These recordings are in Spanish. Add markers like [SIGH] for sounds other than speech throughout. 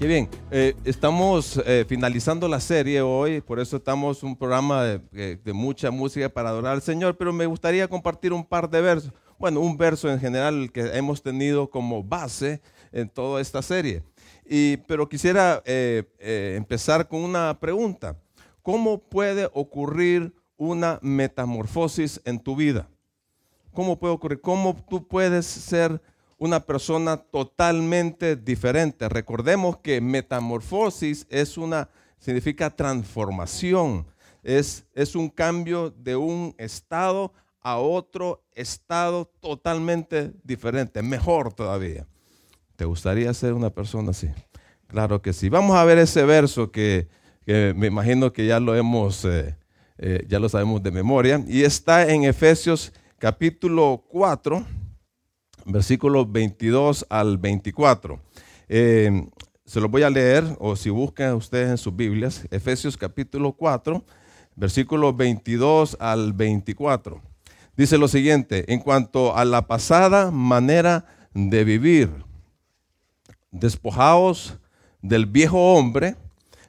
Qué bien. Eh, estamos eh, finalizando la serie hoy, por eso estamos un programa de, de, mucha música para adorar al Señor, pero me gustaría compartir un par de versos. Bueno, un verso en general que hemos tenido como base en toda esta serie. Y, pero quisiera eh, empezar con una pregunta. ¿Cómo puede ocurrir una metamorfosis en tu vida? ¿Cómo puede ocurrir? ¿Cómo tú puedes ser una persona totalmente diferente. Recordemos que metamorfosis es una, significa transformación. Es, es un cambio de un estado a otro estado totalmente diferente, mejor todavía. ¿Te gustaría ser una persona así? Claro que sí. Vamos a ver ese verso que, me imagino que ya lo hemos, eh, eh, ya lo sabemos de memoria, y está en Efesios capítulo 4 versículos 22 al 24. Eh, se los voy a leer, o si buscan ustedes en sus Biblias, Efesios capítulo 4, versículos 22 al 24. Dice lo siguiente, en cuanto a la pasada manera de vivir, despojaos del viejo hombre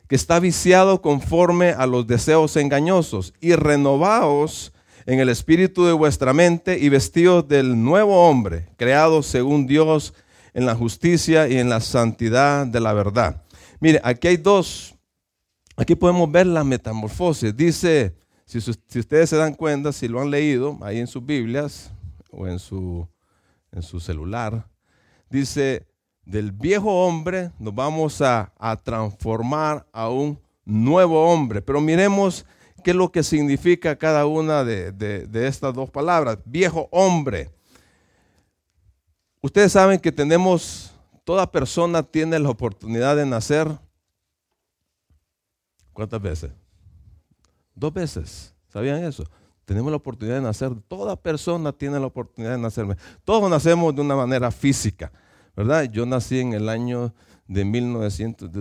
que está viciado conforme a los deseos engañosos y renovaos en el espíritu de vuestra mente y vestidos del nuevo hombre, creado según Dios en la justicia y en la santidad de la verdad. Mire, aquí hay dos, aquí podemos ver la metamorfosis. Dice, si, ustedes se dan cuenta, si lo han leído ahí en sus Biblias o en su, en su celular, dice, del viejo hombre nos vamos a, a transformar a un nuevo hombre. Pero miremos qué es lo que significa cada una de, estas dos palabras. Viejo hombre. Ustedes saben que tenemos, toda persona tiene la oportunidad de nacer. ¿Cuántas veces? Dos veces. ¿Sabían eso? Tenemos la oportunidad de nacer. Toda persona tiene la oportunidad de nacer. Todos nacemos de una manera física, ¿verdad? Yo nací en el año de 1900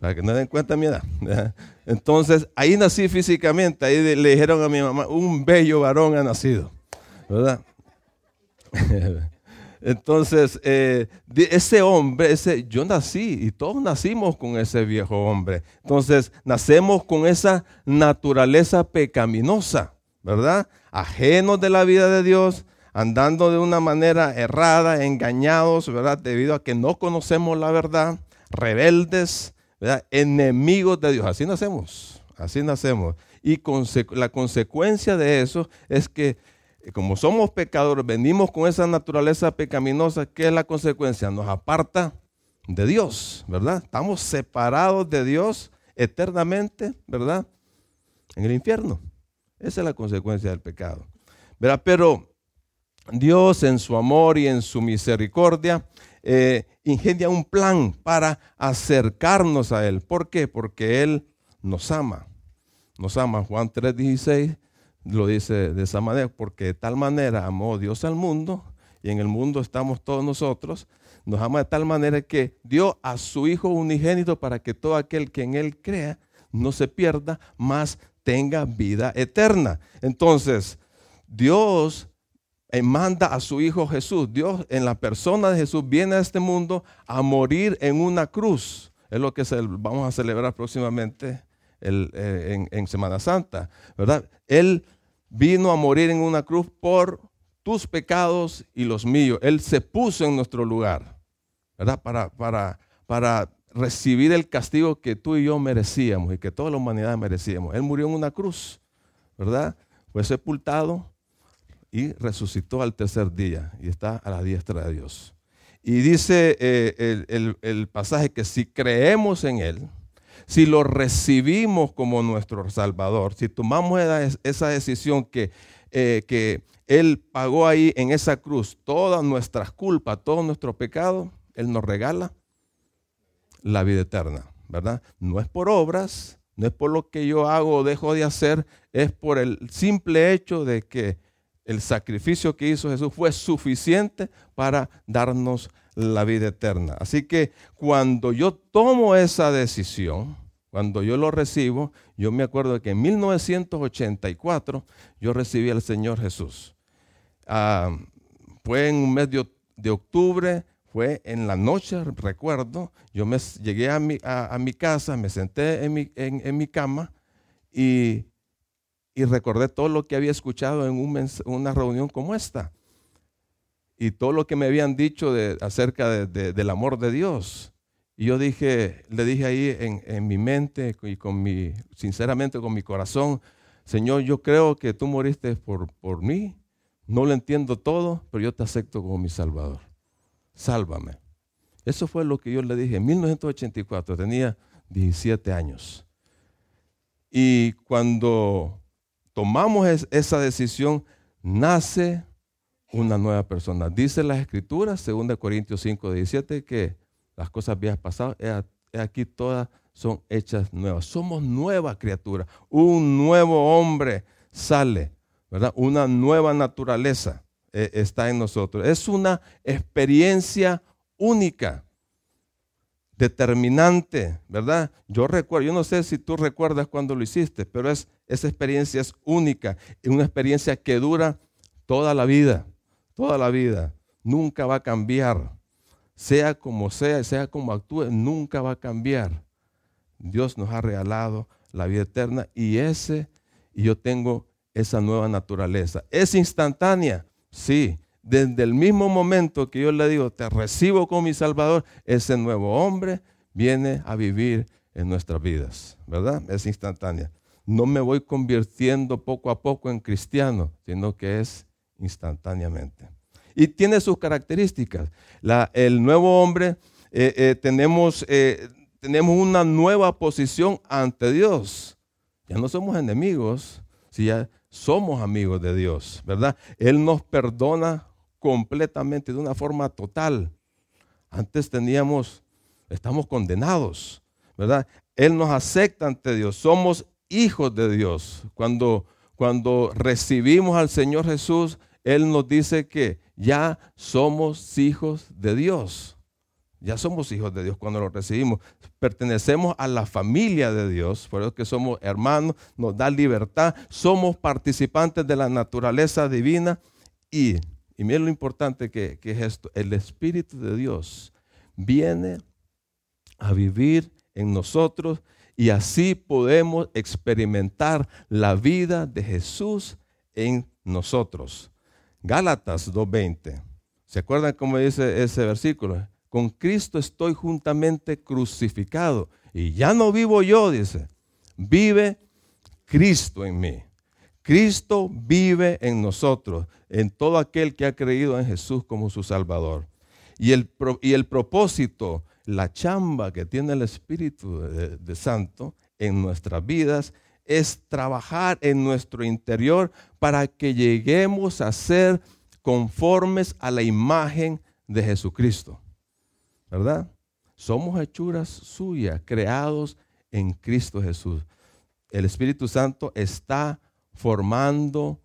para que no den cuenta mi edad. Entonces, ahí nací físicamente, ahí le dijeron a mi mamá, un bello varón ha nacido, ¿verdad? [LAUGHS] Entonces, eh, ese hombre, ese, yo nací y todos nacimos con ese viejo hombre. Entonces, nacemos con esa naturaleza pecaminosa, ¿verdad? Ajenos de la vida de Dios, andando de una manera errada, engañados, ¿verdad? Debido a que no conocemos la verdad, rebeldes, enemigos de Dios. Así nacemos, así nacemos. Y la consecuencia de eso es que eh, como somos pecadores, venimos con esa naturaleza pecaminosa, ¿qué es la consecuencia? Nos aparta de Dios, ¿verdad? Estamos separados de Dios eternamente, ¿verdad? En el infierno. Esa es la consecuencia del pecado. ¿verdad? Pero Dios en su amor y en su misericordia eh, ingenia un plan para acercarnos a Él. ¿Por qué? Porque Él nos ama. Nos ama. Juan 3:16 lo dice de esa manera, porque de tal manera amó Dios al mundo, y en el mundo estamos todos nosotros, nos ama de tal manera que dio a su Hijo unigénito para que todo aquel que en Él crea no se pierda, más tenga vida eterna. Entonces, Dios manda a su Hijo Jesús. Dios en la persona de Jesús viene a este mundo a morir en una cruz. Es lo que vamos a celebrar próximamente eh, en, Semana Santa, ¿verdad? Él vino a morir en una cruz por tus pecados y los míos. Él se puso en nuestro lugar, ¿verdad? Para, para, para recibir el castigo que tú y yo merecíamos y que toda la humanidad merecíamos. Él murió en una cruz, ¿verdad? Fue sepultado, y resucitó al tercer día y está a la diestra de Dios. Y dice eh, el, pasaje que si creemos en Él, si lo recibimos como nuestro Salvador, si tomamos esa decisión que, eh, que Él pagó ahí en esa cruz todas nuestras culpas, todo nuestro pecado, Él nos regala la vida eterna, ¿verdad? No es por obras, no es por lo que yo hago o dejo de hacer, es por el simple hecho de que el sacrificio que hizo Jesús fue suficiente para darnos la vida eterna. Así que cuando yo tomo esa decisión, cuando yo lo recibo, yo me acuerdo que en 1984 yo recibí al Señor Jesús. Ah, fue en un mes de, octubre, fue en la noche, recuerdo, yo me llegué a mi, a, mi casa, me senté en mi, en, mi cama y, y, recordé todo lo que había escuchado en una reunión como esta y todo lo que me habían dicho acerca del amor de Dios. Y yo dije, le dije ahí en, mi mente y con mi, sinceramente con mi corazón, Señor, yo creo que tú moriste por, por mí. No lo entiendo todo, pero yo te acepto como mi Salvador. Sálvame. Eso fue lo que yo le dije. En 1984 tenía 17 años. Y cuando tomamos esa decisión, nace una nueva persona. Dice las escrituras, 2 Corintios 5, 17, que las cosas viejas pasadas, aquí todas son hechas nuevas. Somos nueva criatura. Un nuevo hombre sale, ¿verdad? Una nueva naturaleza eh, está en nosotros. Es una experiencia única, determinante, ¿verdad? Yo recuerdo, yo no sé si tú recuerdas cuando lo hiciste, pero es, esa experiencia es única, es una experiencia que dura toda la vida toda la vida. Nunca va a cambiar. Sea como sea, sea como actúe, nunca va a cambiar. Dios nos ha regalado la vida eterna y ese, y yo tengo esa nueva naturaleza. ¿Es instantánea? Sí. Desde el mismo momento que yo le digo, te recibo como mi Salvador, ese nuevo hombre viene a vivir en nuestras vidas, ¿verdad? Es instantánea. No me voy convirtiendo poco a poco en cristiano, sino que es instantáneamente. Y tiene sus características. el nuevo hombre, eh, eh, tenemos, eh, tenemos una nueva posición ante Dios. Ya no somos enemigos, si ya somos amigos de Dios, ¿verdad? Él nos perdona completamente, de una forma total. Antes teníamos, estamos condenados, ¿verdad? Él nos acepta ante Dios, somos hijos de Dios. Cuando, cuando recibimos al Señor Jesús, él nos dice que ya somos hijos de Dios. Ya somos hijos de Dios cuando lo recibimos. Pertenecemos a la familia de Dios, por eso que somos hermanos, nos da libertad, somos participantes de la naturaleza divina y, y miren lo importante que, que es esto, el Espíritu de Dios viene a vivir en nosotros y así podemos experimentar la vida de Jesús en nosotros. Gálatas 2.20. ¿Se acuerdan cómo dice ese versículo? Con Cristo estoy juntamente crucificado y ya no vivo yo, dice. Vive Cristo en mí. Cristo vive en nosotros, en todo aquel que ha creído en Jesús como su Salvador. Y el, y el propósito, la chamba que tiene el Espíritu de Santo en nuestras vidas es trabajar en nuestro interior para que lleguemos a ser conformes a la imagen de Jesucristo. ¿Verdad? Somos hechuras suyas, creados en Cristo Jesús. El Espíritu Santo está formando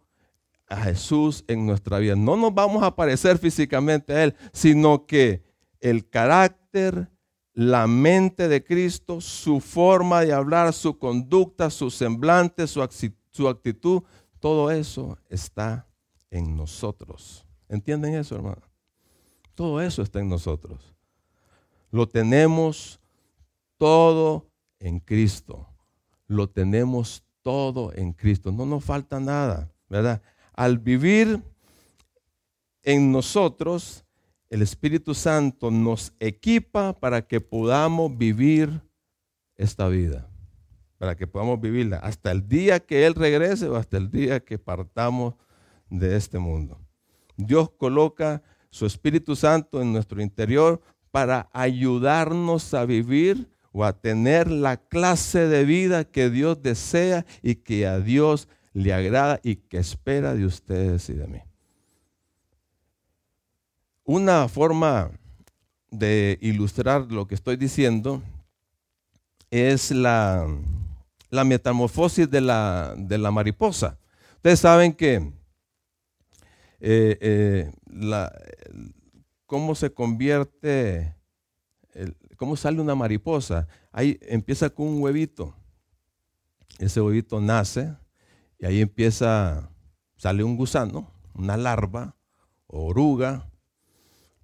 a Jesús en nuestra vida. No nos vamos a parecer físicamente a Él, sino que el carácter, la mente de Cristo, su forma de hablar, su conducta, su semblante, su, actitud, todo eso está en nosotros. ¿Entienden eso, hermano? Todo eso está en nosotros. Lo tenemos todo en Cristo. Lo tenemos todo en Cristo. No nos falta nada, ¿verdad? Al vivir en nosotros, el Espíritu Santo nos equipa para que podamos vivir esta vida, para que podamos vivirla hasta el día que Él regrese o hasta el día que partamos de este mundo. Dios coloca su Espíritu Santo en nuestro interior para ayudarnos a vivir o a tener la clase de vida que Dios desea y que a Dios le agrada y que espera de ustedes y de mí. Una forma de ilustrar lo que estoy diciendo es la, la metamorfosis de la, de la mariposa. Ustedes saben que eh, eh, cómo se convierte, cómo sale una mariposa. Ahí empieza con un huevito. Ese huevito nace y ahí empieza, sale un gusano, una larva, oruga.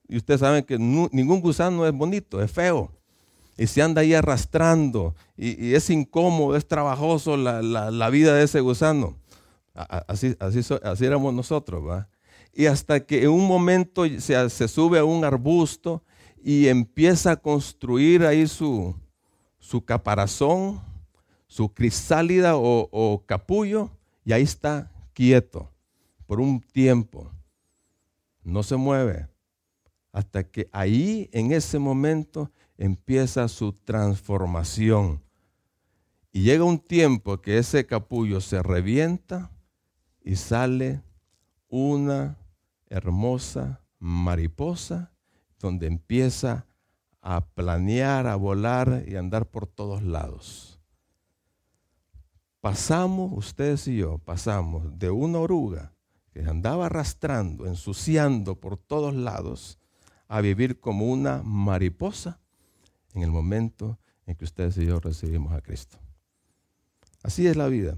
Y ustedes saben que ningún gusano es bonito, es feo y se anda ahí arrastrando y, es incómodo, es trabajoso la, vida de ese gusano. Así, así, así éramos nosotros, ¿va? Y hasta que en un momento se, se, sube a un arbusto y empieza a construir ahí su, su caparazón, su crisálida o, o capullo, y ahí está quieto por un tiempo. No se mueve. Hasta que ahí, en ese momento, empieza su transformación. Y llega un tiempo que ese capullo se revienta y sale una hermosa mariposa donde empieza a planear, a volar y a andar por todos lados. Pasamos, ustedes y yo, pasamos de una oruga que andaba arrastrando, ensuciando por todos lados, a vivir como una mariposa en el momento en que ustedes y yo recibimos a Cristo. Así es la vida.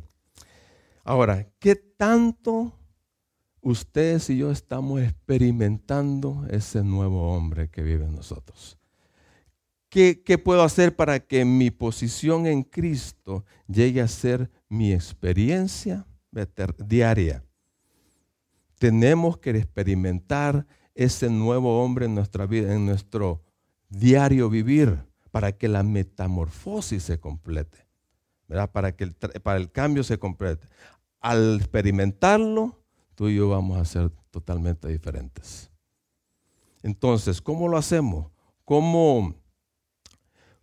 Ahora, ¿qué tanto ustedes y yo estamos experimentando ese nuevo hombre que vive en nosotros? ¿Qué, ¿Qué, puedo hacer para que mi posición en Cristo llegue a ser mi experiencia diaria? Tenemos que experimentar ese nuevo hombre en nuestra vida, en nuestro diario vivir para que la metamorfosis se complete. Para que para el cambio se complete. Al experimentarlo, tú y yo vamos a ser totalmente diferentes. Entonces, ¿cómo lo hacemos? ¿Cómo,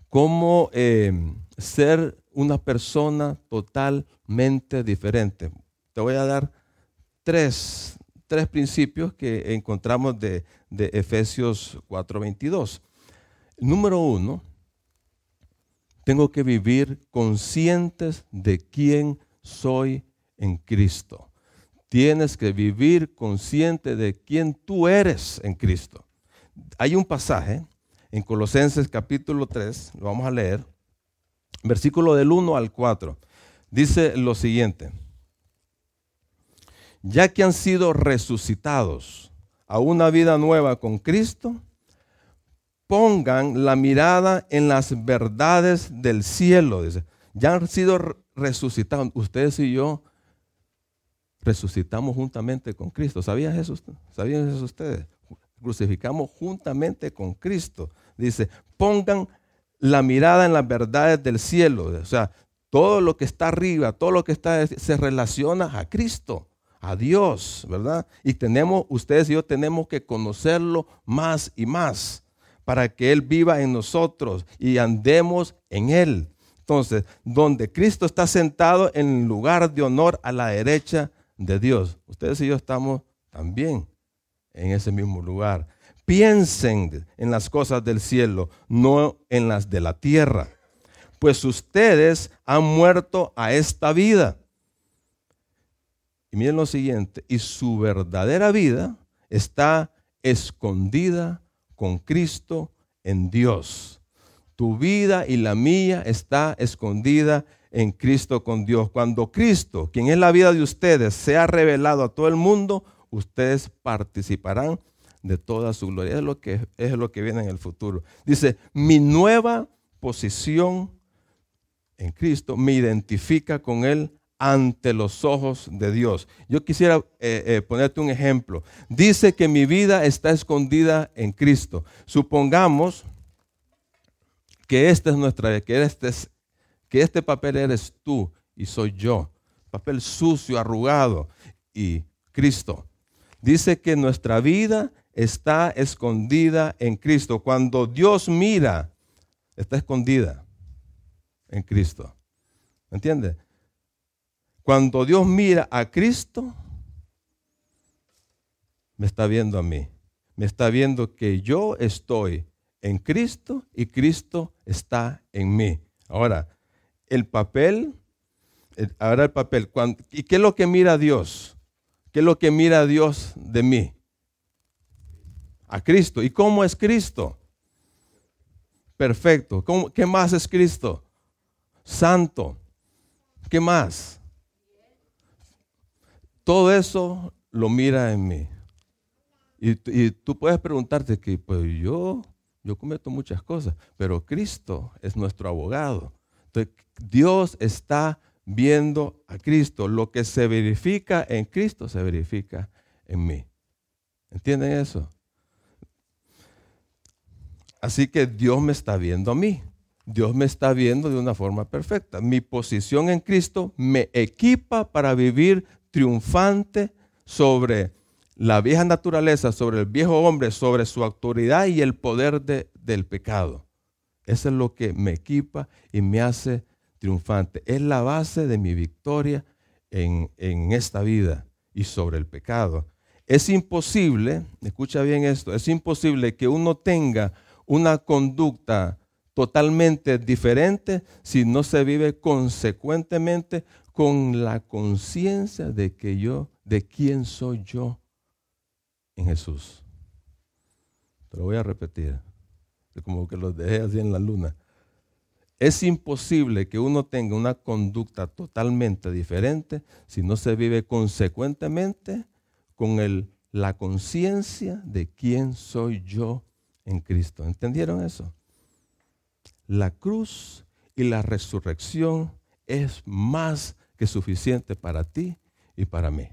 cómo eh, ser una persona totalmente diferente? Te voy a dar tres, tres principios que encontramos de, de Efesios 4:22. Número uno, tengo que vivir conscientes de quién soy en Cristo. Tienes que vivir consciente de quién tú eres en Cristo. Hay un pasaje en Colosenses capítulo 3, lo vamos a leer, versículo del 1 al 4. Dice lo siguiente, ya que han sido resucitados a una vida nueva con Cristo, pongan la mirada en las verdades del cielo. Dice. Ya han sido resucitados. Ustedes y yo resucitamos juntamente con Cristo. ¿Sabían eso, ¿Sabían eso ustedes? Crucificamos juntamente con Cristo. Dice, pongan la mirada en las verdades del cielo. O sea, todo lo que está arriba, todo lo que está se relaciona a Cristo, a Dios, ¿verdad? Y tenemos, ustedes y yo tenemos que conocerlo más y más para que Él viva en nosotros y andemos en Él. Entonces, donde Cristo está sentado en lugar de honor a la derecha de Dios, ustedes y yo estamos también en ese mismo lugar. Piensen en las cosas del cielo, no en las de la tierra, pues ustedes han muerto a esta vida. Y miren lo siguiente, y su verdadera vida está escondida con Cristo en Dios. Tu vida y la mía está escondida en Cristo con Dios. Cuando Cristo, quien es la vida de ustedes, sea revelado a todo el mundo, ustedes participarán de toda su gloria. Es lo que, es lo que viene en el futuro. Dice, mi nueva posición en Cristo me identifica con Él ante los ojos de Dios. Yo quisiera eh, eh, ponerte un ejemplo. Dice que mi vida está escondida en Cristo. Supongamos que este es nuestra que este, es, que este papel eres tú y soy yo. Papel sucio, arrugado y Cristo. Dice que nuestra vida está escondida en Cristo. Cuando Dios mira, está escondida en Cristo. ¿Me entiendes? Cuando Dios mira a Cristo, me está viendo a mí. Me está viendo que yo estoy en Cristo y Cristo está en mí. Ahora, el papel ahora el papel. ¿Y qué es lo que mira Dios? ¿Qué es lo que mira Dios de mí? A Cristo. ¿Y cómo es Cristo? Perfecto. ¿Qué más es Cristo? Santo. ¿Qué más? Todo eso lo mira en mí. Y, tú puedes preguntarte que, pues yo, yo cometo muchas cosas, pero Cristo es nuestro abogado. Dios está viendo a Cristo. Lo que se verifica en Cristo se verifica en mí. ¿Entienden eso? Así que Dios me está viendo a mí. Dios me está viendo de una forma perfecta. Mi posición en Cristo me equipa para vivir triunfante sobre la vieja naturaleza, sobre el viejo hombre, sobre su autoridad y el poder del pecado. Eso es lo que me equipa y me hace triunfante. Es la base de mi victoria en, en esta vida y sobre el pecado. Es imposible, escucha bien esto, es imposible que uno tenga una conducta totalmente diferente si no se vive consecuentemente con la conciencia de que yo, de quién soy yo en Jesús. Te lo voy a repetir, como que lo dejé así en la luna. Es imposible que uno tenga una conducta totalmente diferente si no se vive consecuentemente con la conciencia de quién soy yo en Cristo. ¿Entendieron eso? La cruz y la resurrección es más que suficiente para ti y para mí.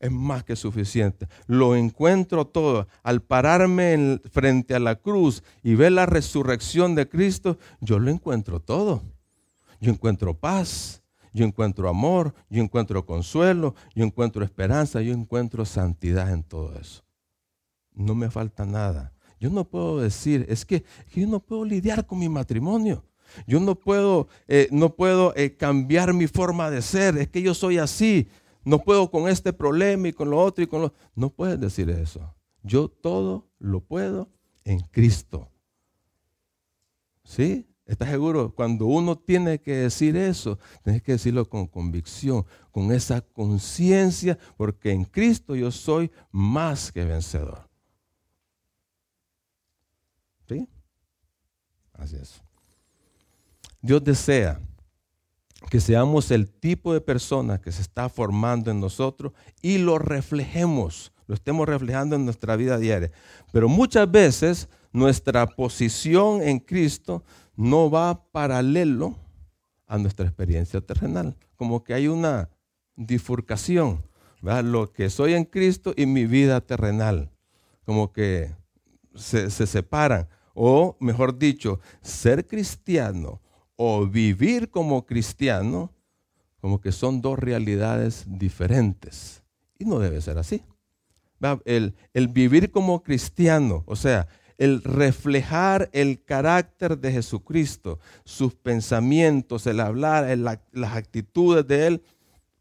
Es más que suficiente. Lo encuentro todo. Al pararme frente a la cruz y ver la resurrección de Cristo, yo lo encuentro todo. Yo encuentro paz, yo encuentro amor, yo encuentro consuelo, yo encuentro esperanza, yo encuentro santidad en todo eso. No me falta nada. Yo no puedo decir, es que, yo no puedo lidiar con mi matrimonio. Yo no puedo, eh, no puedo eh, cambiar mi forma de ser. Es que yo soy así. No puedo con este problema y con lo otro y con lo... No puedes decir eso. Yo todo lo puedo en Cristo. ¿Sí? ¿Estás seguro? Cuando uno tiene que decir eso, tienes que decirlo con convicción, con esa conciencia, porque en Cristo yo soy más que vencedor. ¿Sí? Así es. Dios desea que seamos el tipo de persona que se está formando en nosotros y lo reflejemos, lo estemos reflejando en nuestra vida diaria. Pero muchas veces nuestra posición en Cristo no va paralelo a nuestra experiencia terrenal. Como que hay una bifurcación, lo que soy en Cristo y mi vida terrenal. Como que se, se separan. O mejor dicho, ser cristiano o vivir como cristiano, como que son dos realidades diferentes. Y no debe ser así. El, el, vivir como cristiano, o sea, el reflejar el carácter de Jesucristo, sus pensamientos, el hablar, las actitudes de Él,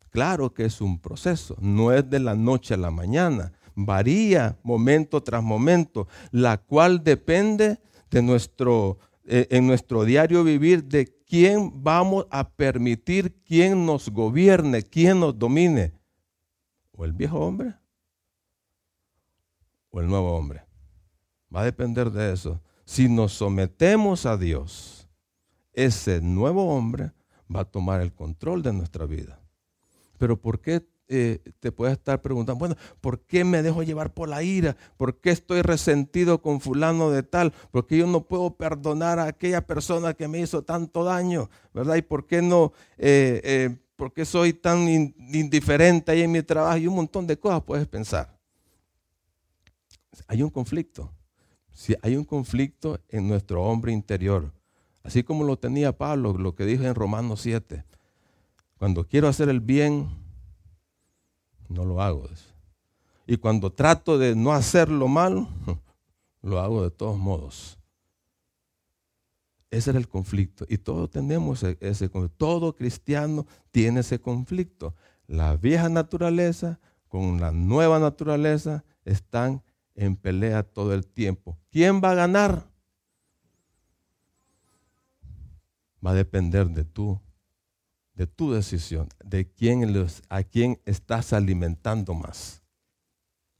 claro que es un proceso, no es de la noche a la mañana, varía momento tras momento, la cual depende de nuestro en nuestro diario vivir de quién vamos a permitir quién nos gobierne, quién nos domine. O el viejo hombre o el nuevo hombre. Va a depender de eso. Si nos sometemos a Dios, ese nuevo hombre va a tomar el control de nuestra vida. Pero ¿por qué eh, te puedes estar preguntando, bueno, ¿por qué me dejo llevar por la ira? ¿Por qué estoy resentido con fulano de tal? ¿Por qué yo no puedo perdonar a aquella persona que me hizo tanto daño? ¿Verdad? ¿Y por qué no, eh, eh, por qué soy tan indiferente ahí en mi trabajo? Y un montón de cosas puedes pensar. Hay un conflicto. Si hay un conflicto en nuestro hombre interior. Así como lo tenía Pablo, lo que dijo en Romanos 7. Cuando quiero hacer el bien, no lo hago. Y cuando trato de no hacer lo malo, [LAUGHS] lo hago de todos modos. Ese era el conflicto. Y todos tenemos e-, ese conflicto. Todo cristiano tiene ese conflicto. La vieja naturaleza con la nueva naturaleza están en pelea todo el tiempo. ¿Quién va a ganar? Va a depender de tú, de tu decisión, de quién a quién estás alimentando más.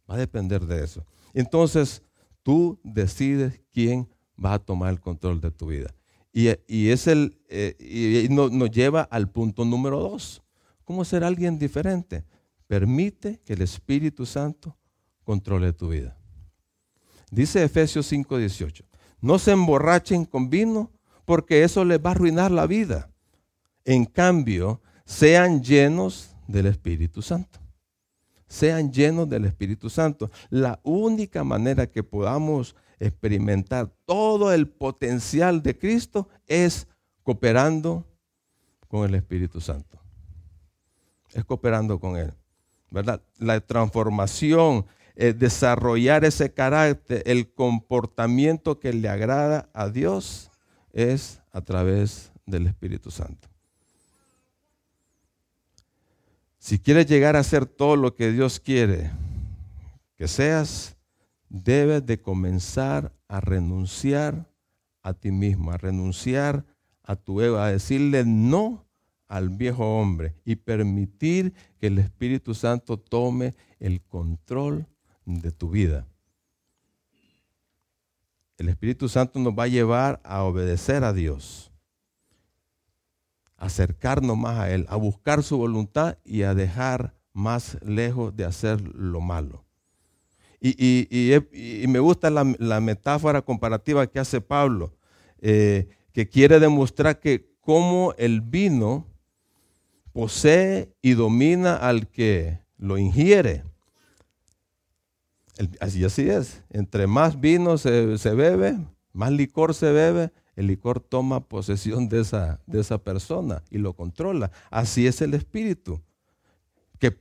Va a depender de eso. Entonces, tú decides quién va a tomar el control de tu vida. Y, es el, eh, y nos lleva al punto número dos. ¿Cómo ser alguien diferente? Permite que el Espíritu Santo controle tu vida. Dice Efesios 5:18, no se emborrachen con vino porque eso les va a arruinar la vida. En cambio, sean llenos del Espíritu Santo. Sean llenos del Espíritu Santo. La única manera que podamos experimentar todo el potencial de Cristo es cooperando con el Espíritu Santo. Es cooperando con Él. ¿Verdad? La transformación, desarrollar ese carácter, el comportamiento que le agrada a Dios es a través del Espíritu Santo. Si quieres llegar a ser todo lo que Dios quiere que seas, debes de comenzar a renunciar a ti mismo, a renunciar a tu ego, a decirle no al viejo hombre y permitir que el Espíritu Santo tome el control de tu vida. El Espíritu Santo nos va a llevar a obedecer a Dios, acercarnos más a Él, a buscar su voluntad y a dejar más lejos de hacer lo malo. Y, me gusta la, metáfora comparativa que hace Pablo, eh, que quiere demostrar que cómo el vino posee y domina al que lo ingiere. así, así es. Entre más vino se, bebe, más licor se bebe, el licor toma posesión de esa, de esa persona y lo controla. Así es el espíritu. Que,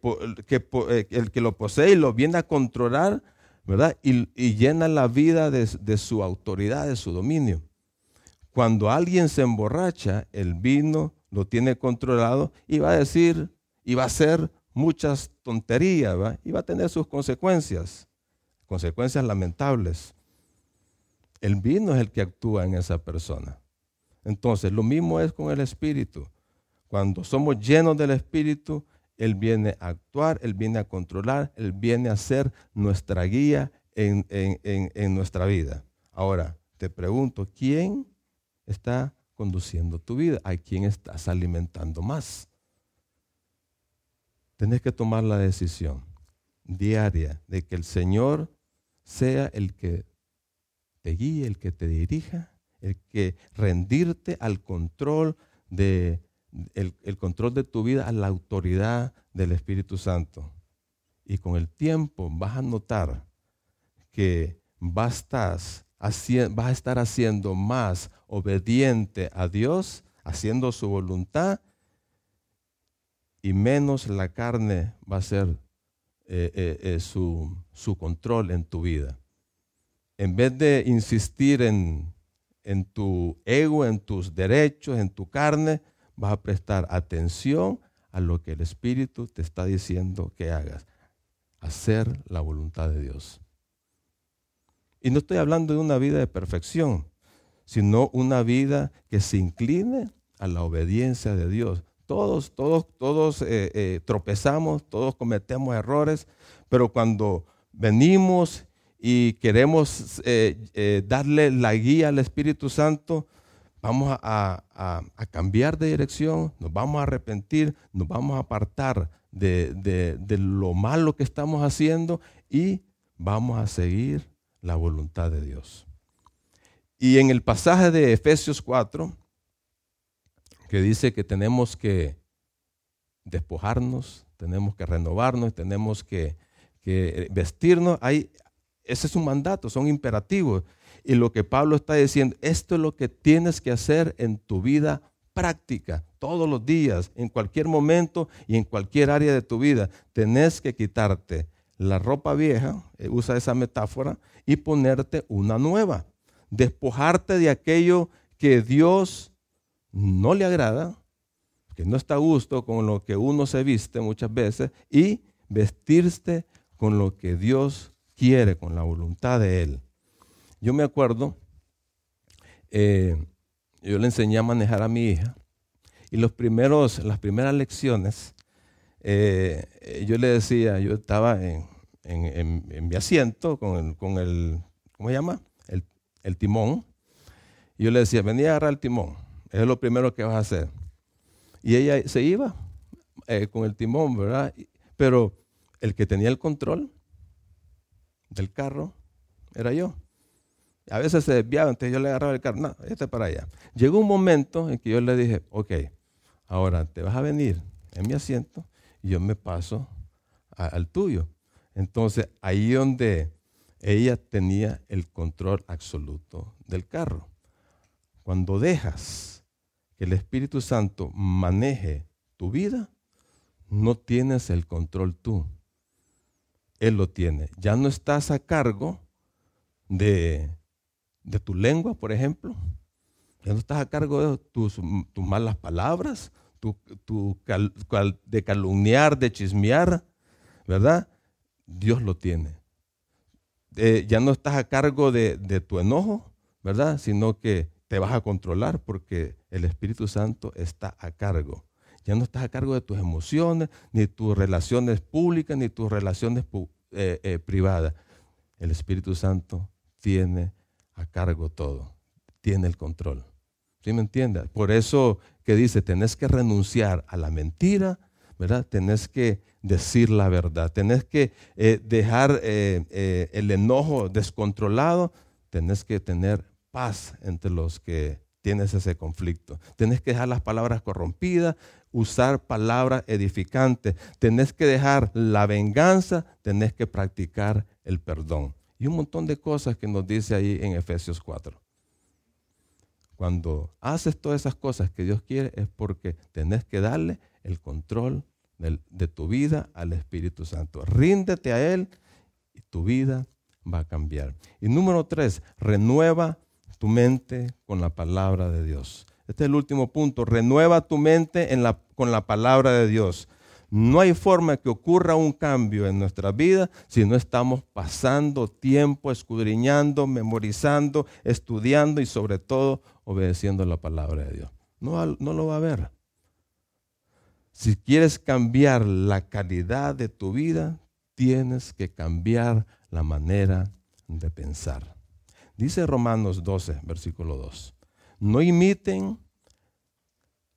eh, el que lo posee y lo viene a controlar ¿verdad? Y, llena la vida de, su autoridad, de su dominio. Cuando alguien se emborracha, el vino lo tiene controlado y va a decir, y va a hacer muchas tonterías, ¿va? y va a tener sus consecuencias, consecuencias lamentables. El vino es el que actúa en esa persona. Entonces, lo mismo es con el Espíritu. Cuando somos llenos del Espíritu, él viene a actuar, Él viene a controlar, Él viene a ser nuestra guía en, nuestra vida. Ahora, te pregunto, ¿quién está conduciendo tu vida? ¿A quién estás alimentando más? Tienes que tomar la decisión diaria de que el Señor sea el que te guíe, el que te dirija, el que rendirte al control de el, control de tu vida a la autoridad del Espíritu Santo. Y con el tiempo vas a notar que vas a, estar, haciendo más obediente a Dios, haciendo su voluntad, y menos la carne va a ser eh, eh, eh, su, su, control en tu vida. En vez de insistir en, en tu ego, en tus derechos, en tu carne, vas a prestar atención a lo que el Espíritu te está diciendo que hagas. Hacer la voluntad de Dios. Y no estoy hablando de una vida de perfección, sino una vida que se incline a la obediencia de Dios. Todos, todos, todos eh, eh, tropezamos, todos cometemos errores, pero cuando venimos y queremos eh, darle la guía al Espíritu Santo, vamos a, cambiar de dirección, nos vamos a arrepentir, nos vamos a apartar de, lo malo que estamos haciendo y vamos a seguir la voluntad de Dios. Y en el pasaje de Efesios 4, que dice que tenemos que despojarnos, tenemos que renovarnos, tenemos que, que vestirnos, hay, ese es un mandato, son imperativos. Y lo que Pablo está diciendo, esto es lo que tienes que hacer en tu vida práctica, todos los días, en cualquier momento y en cualquier área de tu vida. Tenés que quitarte la ropa vieja, eh, usa esa metáfora, y ponerte una nueva. Despojarte de aquello que Dios no le agrada, que no está a gusto con lo que uno se viste muchas veces, y vestirte con lo que Dios quiere, con la voluntad de Él. Yo me acuerdo, eh, yo le enseñé a manejar a mi hija Y los primeros, las primeras lecciones, eh, yo le decía, yo estaba en, mi asiento con el, con el ¿cómo se llama? El, timón. Yo le decía, venía a agarrar el timón. es lo primero que vas a hacer. Y ella se iba eh, con el timón, ¿verdad? Pero el que tenía el control del carro era yo. A veces se desviaba, entonces yo le agarraba el carro, no, este para allá. Llegó un momento en que yo le dije, ok, ahora te vas a venir en mi asiento y yo me paso al tuyo. Entonces ahí donde ella tenía el control absoluto del carro. Cuando dejas que el Espíritu Santo maneje tu vida, no tienes el control tú. Él lo tiene. Ya no estás a cargo de, tu lengua, por ejemplo. Ya no estás a cargo de tus, malas palabras, de calumniar, de chismear, ¿verdad? Dios lo tiene. Eh, ya no estás a cargo de, de tu enojo, ¿verdad? Sino que te vas a controlar porque el Espíritu Santo está a cargo. Ya no estás a cargo de tus emociones, ni tus relaciones públicas, ni tus relaciones eh, eh, privadas. El Espíritu Santo tiene a cargo todo, tiene el control. ¿Sí me entiendes? Por eso que dice, tenés que renunciar a la mentira, ¿verdad? Tenés que decir la verdad, tenés que eh, dejar el enojo descontrolado, tenés que tener paz entre los que tienes ese conflicto. Tenés que dejar las palabras corrompidas, usar palabras edificantes. Tenés que dejar la venganza, tenés que practicar el perdón. Y un montón de cosas que nos dice ahí en Efesios 4. Cuando haces todas esas cosas que Dios quiere es porque tenés que darle el control de tu vida al Espíritu Santo. Ríndete a Él y tu vida va a cambiar. Y número tres, renueva tu mente con la palabra de Dios. Este es el último punto. Renueva tu mente con la palabra de Dios. No hay forma que ocurra un cambio en nuestra vida si no estamos pasando tiempo escudriñando, memorizando, estudiando y sobre todo obedeciendo la palabra de Dios. No, no lo va a ver. Si quieres cambiar la calidad de tu vida, tienes que cambiar la manera de pensar. Dice Romanos 12, versículo 2. No imiten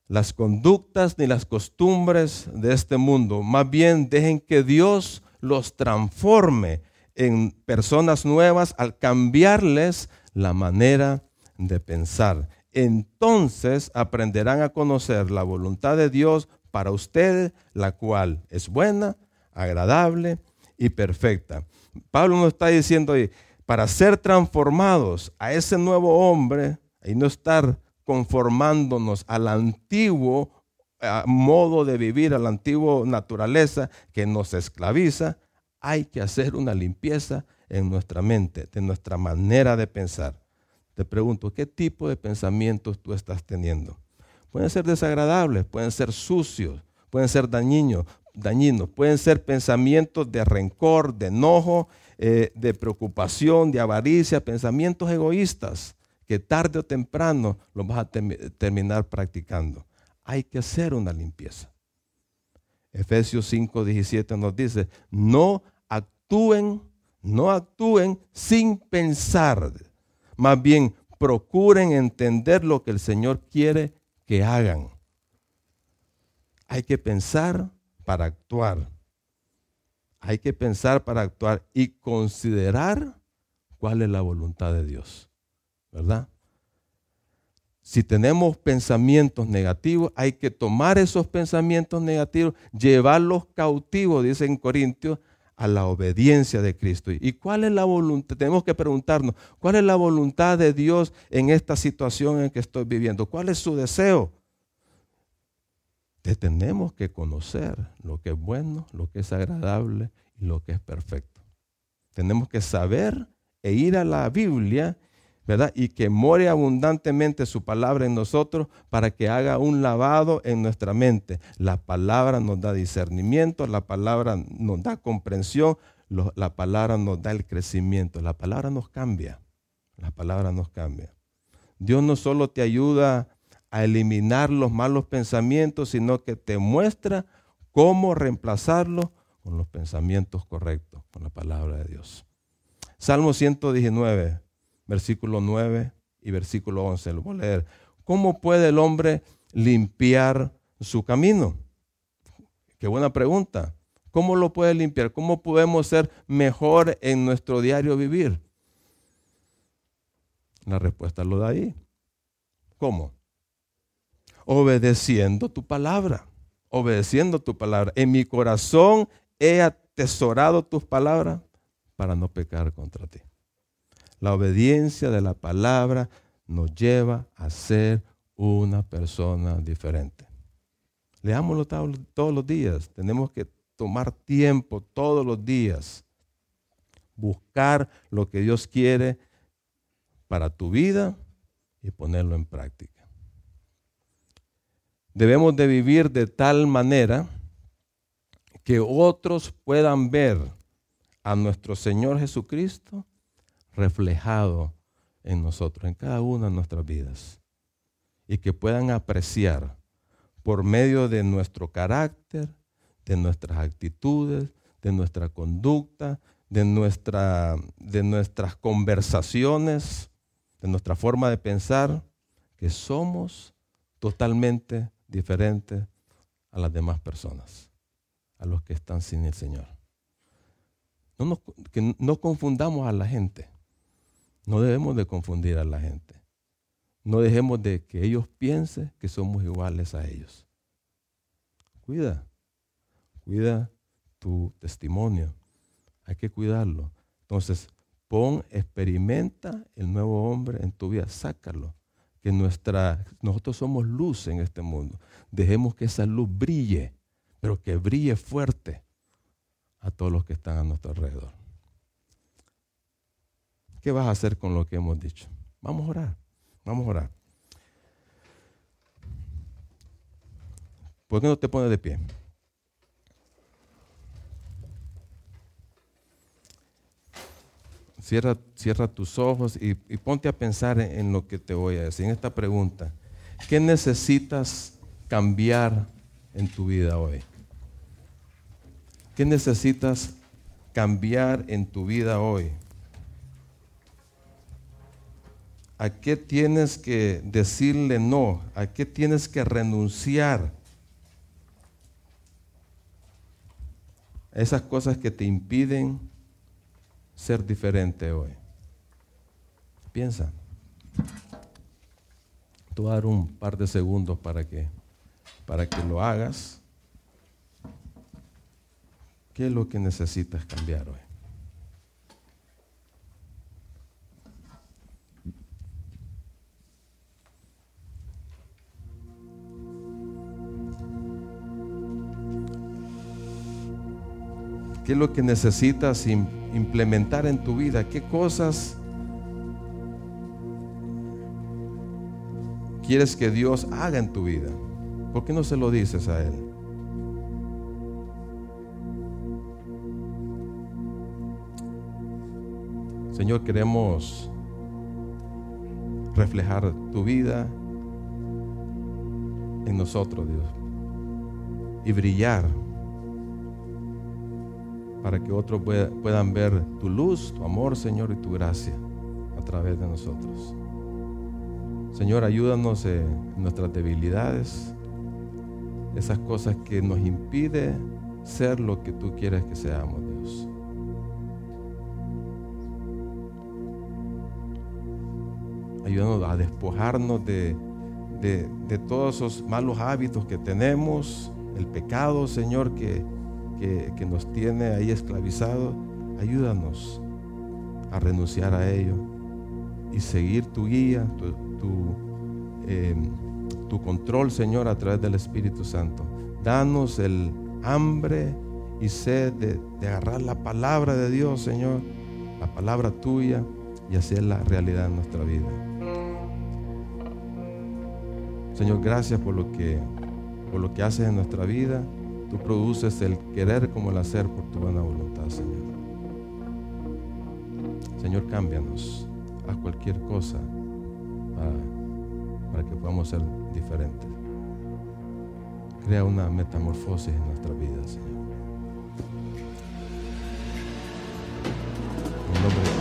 las conductas ni las costumbres de este mundo. Más bien dejen que Dios los transforme en personas nuevas al cambiarles la manera de pensar. Entonces aprenderán a conocer la voluntad de Dios para ustedes, la cual es buena, agradable y perfecta. Pablo nos está diciendo ahí, para ser transformados a ese nuevo hombre y no estar conformándonos al antiguo modo de vivir, a la antigua naturaleza que nos esclaviza, hay que hacer una limpieza en nuestra mente, de nuestra manera de pensar. Te pregunto, ¿qué tipo de pensamientos tú estás teniendo? Pueden ser desagradables, pueden ser sucios, pueden ser dañinos, dañinos, pueden ser pensamientos de rencor, de enojo, eh, de preocupación, de avaricia, pensamientos egoístas que tarde o temprano los vas a terminar practicando. Hay que hacer una limpieza. Efesios 5, 17 nos dice, no actúen, no actúen sin pensar. Más bien, procuren entender lo que el Señor quiere que hagan. Hay que pensar para actuar. Hay que pensar para actuar y considerar cuál es la voluntad de Dios. ¿Verdad? Si tenemos pensamientos negativos, hay que tomar esos pensamientos negativos, llevarlos cautivos, dice en Corintios, a la obediencia de Cristo. ¿Y cuál es la voluntad? Tenemos que preguntarnos, ¿cuál es la voluntad de Dios en esta situación en que estoy viviendo? ¿Cuál es su deseo? Tenemos que conocer lo que es bueno, lo que es agradable y lo que es perfecto. Tenemos que saber e ir a la Biblia, ¿verdad? Y que more abundantemente su palabra en nosotros para que haga un lavado en nuestra mente. La palabra nos da discernimiento, la palabra nos da comprensión, la palabra nos da el crecimiento, la palabra nos cambia. La palabra nos cambia. Dios no solo te ayuda a eliminar los malos pensamientos, sino que te muestra cómo reemplazarlos con los pensamientos correctos, con la palabra de Dios. Salmo 119, versículo 9 y versículo 11. Lo voy a leer. ¿Cómo puede el hombre limpiar su camino? Qué buena pregunta. ¿Cómo lo puede limpiar? ¿Cómo podemos ser mejor en nuestro diario vivir? La respuesta lo da ahí. ¿Cómo? Obedeciendo tu palabra. Obedeciendo tu palabra. En mi corazón he atesorado tus palabras para no pecar contra ti. La obediencia de la palabra nos lleva a ser una persona diferente. Leámoslo todos los días. Tenemos que tomar tiempo todos los días. Buscar lo que Dios quiere para tu vida y ponerlo en práctica. Debemos de vivir de tal manera que otros puedan ver a nuestro Señor Jesucristo reflejado en nosotros, en cada una de nuestras vidas. Y que puedan apreciar por medio de nuestro carácter, de nuestras actitudes, de nuestra conducta, de, nuestra, de nuestras conversaciones, de nuestra forma de pensar, que somos totalmente diferentes a las demás personas, a los que están sin el Señor. No que no confundamos a la gente. No debemos de confundir a la gente. No dejemos de que ellos piensen que somos iguales a ellos. Cuida, cuida tu testimonio. Hay que cuidarlo. Entonces, pon, experimenta el nuevo hombre en tu vida, sácalo. Que nuestra, nosotros somos luz en este mundo. Dejemos que esa luz brille, pero que brille fuerte a todos los que están a nuestro alrededor. ¿Qué vas a hacer con lo que hemos dicho? Vamos a orar. Vamos a orar. ¿Por qué no te pones de pie? Cierra, cierra tus ojos y, ponte a pensar en, en, lo que te voy a decir, en esta pregunta. ¿Qué necesitas cambiar en tu vida hoy? ¿Qué necesitas cambiar en tu vida hoy? ¿A qué tienes que decirle no? ¿A qué tienes que renunciar? Esas cosas que te impiden ser diferente hoy. Piensa. Te dar un par de segundos para que, para que lo hagas. ¿Qué es lo que necesitas cambiar hoy? ¿Qué es lo que necesitas implementar en tu vida? ¿Qué cosas quieres que Dios haga en tu vida? ¿Por qué no se lo dices a Él? Señor, queremos reflejar tu vida en nosotros, Dios, y brillar para que otros puedan ver tu luz, tu amor, Señor, y tu gracia a través de nosotros. Señor, ayúdanos en nuestras debilidades, esas cosas que nos impiden ser lo que tú quieres que seamos, Dios. Ayúdanos a despojarnos de, de todos esos malos hábitos que tenemos, el pecado, Señor, que, que, nos tiene ahí esclavizados, ayúdanos a renunciar a ello y seguir tu guía, em, tu, control, Señor, a través del Espíritu Santo. Danos el hambre y sed de, de, agarrar la palabra de Dios, Señor, la palabra tuya y hacerla realidad en nuestra vida. Señor, gracias por lo que, por lo que haces en nuestra vida. Tú produces el querer como el hacer por tu buena voluntad, Señor. Señor, cámbianos a cualquier cosa para, que podamos ser diferentes. Crea una metamorfosis en nuestra vida, Señor. En nombre de